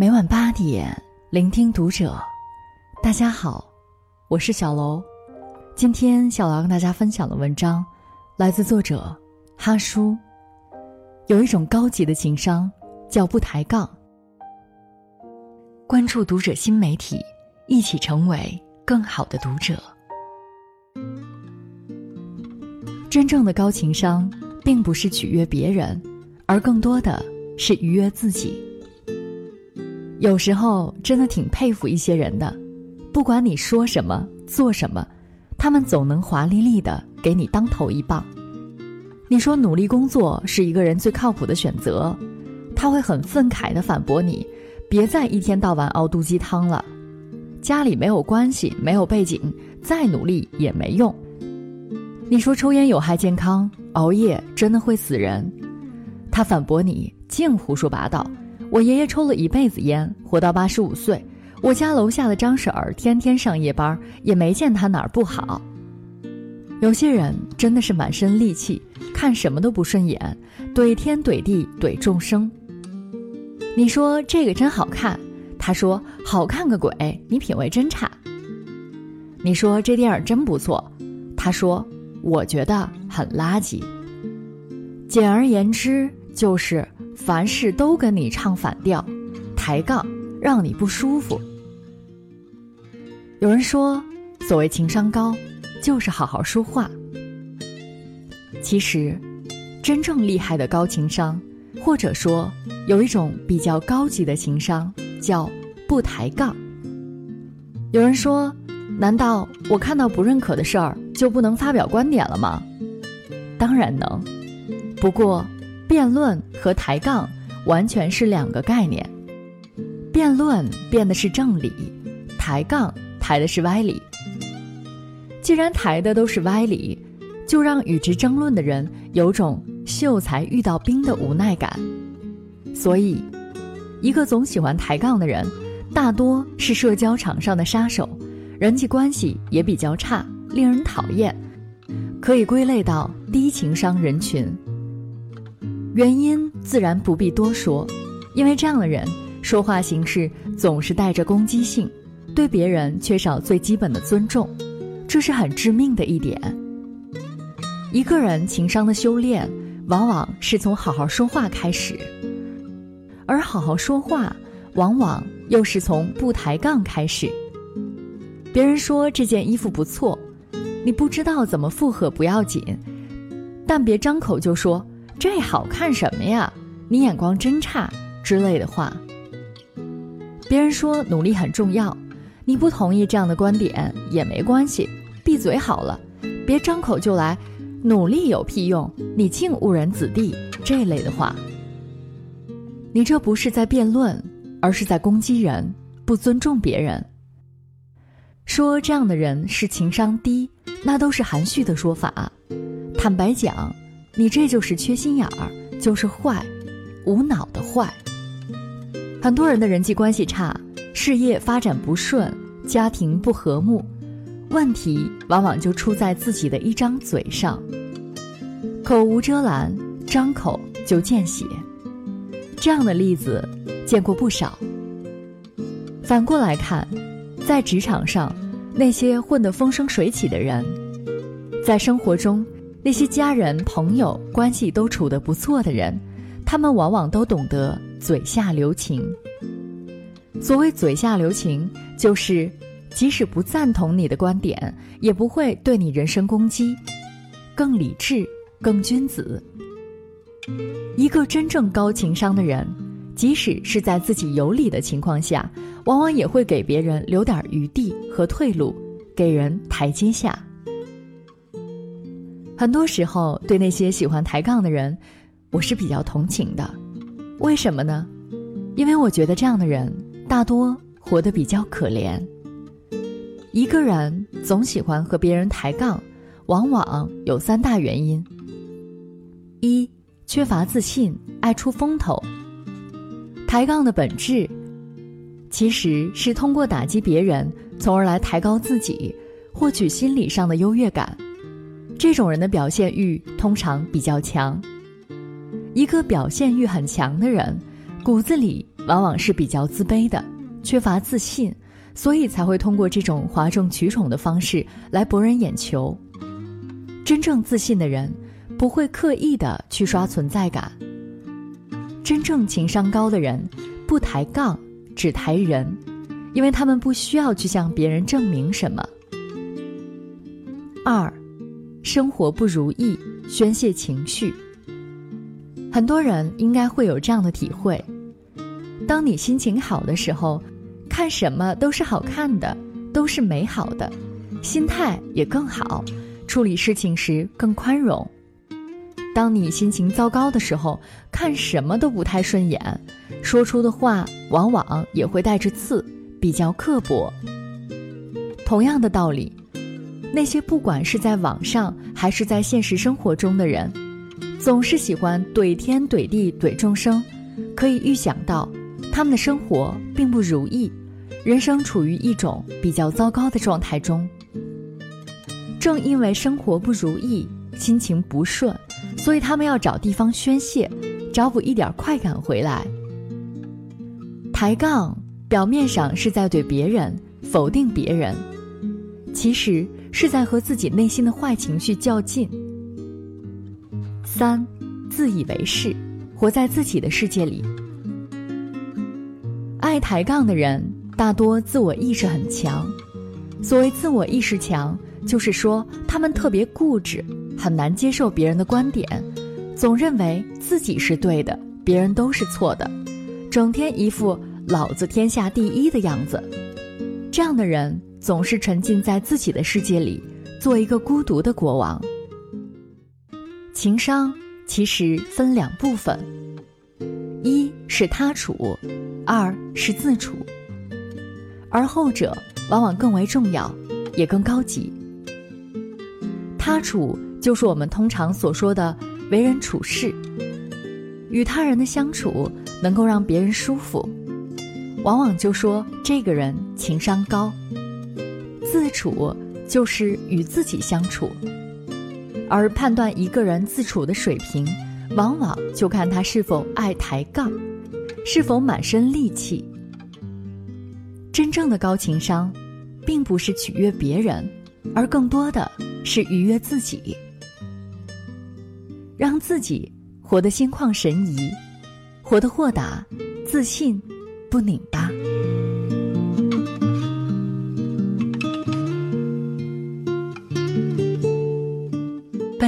每晚八点，聆听读者。大家好，我是小楼。今天小楼跟大家分享的文章，来自作者哈叔。有一种高级的情商，叫不抬杠。关注读者新媒体，一起成为更好的读者。真正的高情商，并不是取悦别人，而更多的是愉悦自己。有时候真的挺佩服一些人的，不管你说什么做什么，他们总能华丽丽的给你当头一棒。你说努力工作是一个人最靠谱的选择，他会很愤慨的反驳你：别再一天到晚熬毒鸡汤了。家里没有关系，没有背景，再努力也没用。你说抽烟有害健康，熬夜真的会死人，他反驳你：净胡说八道。我爷爷抽了一辈子烟，活到八十五岁。我家楼下的张婶儿天天上夜班，也没见他哪儿不好。有些人真的是满身戾气，看什么都不顺眼，怼天怼地怼众生。你说这个真好看，他说好看个鬼，你品味真差。你说这电影真不错，他说我觉得很垃圾。简而言之就是。凡事都跟你唱反调，抬杠，让你不舒服。有人说，所谓情商高，就是好好说话。其实，真正厉害的高情商，或者说有一种比较高级的情商，叫不抬杠。有人说，难道我看到不认可的事儿就不能发表观点了吗？当然能，不过。辩论和抬杠完全是两个概念，辩论辩的是正理，抬杠抬的是歪理。既然抬的都是歪理，就让与之争论的人有种秀才遇到兵的无奈感。所以，一个总喜欢抬杠的人，大多是社交场上的杀手，人际关系也比较差，令人讨厌，可以归类到低情商人群。原因自然不必多说，因为这样的人说话行事总是带着攻击性，对别人缺少最基本的尊重，这是很致命的一点。一个人情商的修炼，往往是从好好说话开始，而好好说话，往往又是从不抬杠开始。别人说这件衣服不错，你不知道怎么附和不要紧，但别张口就说。这好看什么呀？你眼光真差之类的话。别人说努力很重要，你不同意这样的观点也没关系，闭嘴好了，别张口就来，努力有屁用？你竟误人子弟这类的话。你这不是在辩论，而是在攻击人，不尊重别人。说这样的人是情商低，那都是含蓄的说法。坦白讲。你这就是缺心眼儿，就是坏，无脑的坏。很多人的人际关系差，事业发展不顺，家庭不和睦，问题往往就出在自己的一张嘴上。口无遮拦，张口就见血，这样的例子见过不少。反过来看，在职场上，那些混得风生水起的人，在生活中。那些家人朋友关系都处得不错的人，他们往往都懂得嘴下留情。所谓嘴下留情，就是即使不赞同你的观点，也不会对你人身攻击，更理智、更君子。一个真正高情商的人，即使是在自己有理的情况下，往往也会给别人留点余地和退路，给人台阶下。很多时候，对那些喜欢抬杠的人，我是比较同情的。为什么呢？因为我觉得这样的人大多活得比较可怜。一个人总喜欢和别人抬杠，往往有三大原因：一、缺乏自信，爱出风头。抬杠的本质，其实是通过打击别人，从而来抬高自己，获取心理上的优越感。这种人的表现欲通常比较强。一个表现欲很强的人，骨子里往往是比较自卑的，缺乏自信，所以才会通过这种哗众取宠的方式来博人眼球。真正自信的人，不会刻意的去刷存在感。真正情商高的人，不抬杠，只抬人，因为他们不需要去向别人证明什么。二，生活不如意，宣泄情绪。很多人应该会有这样的体会：当你心情好的时候，看什么都是好看的，都是美好的，心态也更好，处理事情时更宽容。当你心情糟糕的时候，看什么都不太顺眼，说出的话往往也会带着刺，比较刻薄。同样的道理，那些不管是在网上还是在现实生活中的人，总是喜欢怼天怼地怼众生，可以预想到，他们的生活并不如意，人生处于一种比较糟糕的状态中。正因为生活不如意，心情不顺。所以他们要找地方宣泄，找补一点快感回来。抬杠表面上是在怼别人否定别人，其实是在和自己内心的坏情绪较劲。三，自以为是，活在自己的世界里。爱抬杠的人大多自我意识很强，所谓自我意识强，就是说他们特别固执。很难接受别人的观点，总认为自己是对的，别人都是错的，整天一副老子天下第一的样子。这样的人总是沉浸在自己的世界里，做一个孤独的国王。情商其实分两部分，一是他处，二是自处，而后者往往更为重要，也更高级。他处。就是我们通常所说的为人处事，与他人的相处能够让别人舒服，往往就说这个人情商高。自处就是与自己相处，而判断一个人自处的水平，往往就看他是否爱抬杠，是否满身戾气。真正的高情商，并不是取悦别人，而更多的是愉悦自己。让自己活得心旷神怡，活得豁达、自信，不拧巴。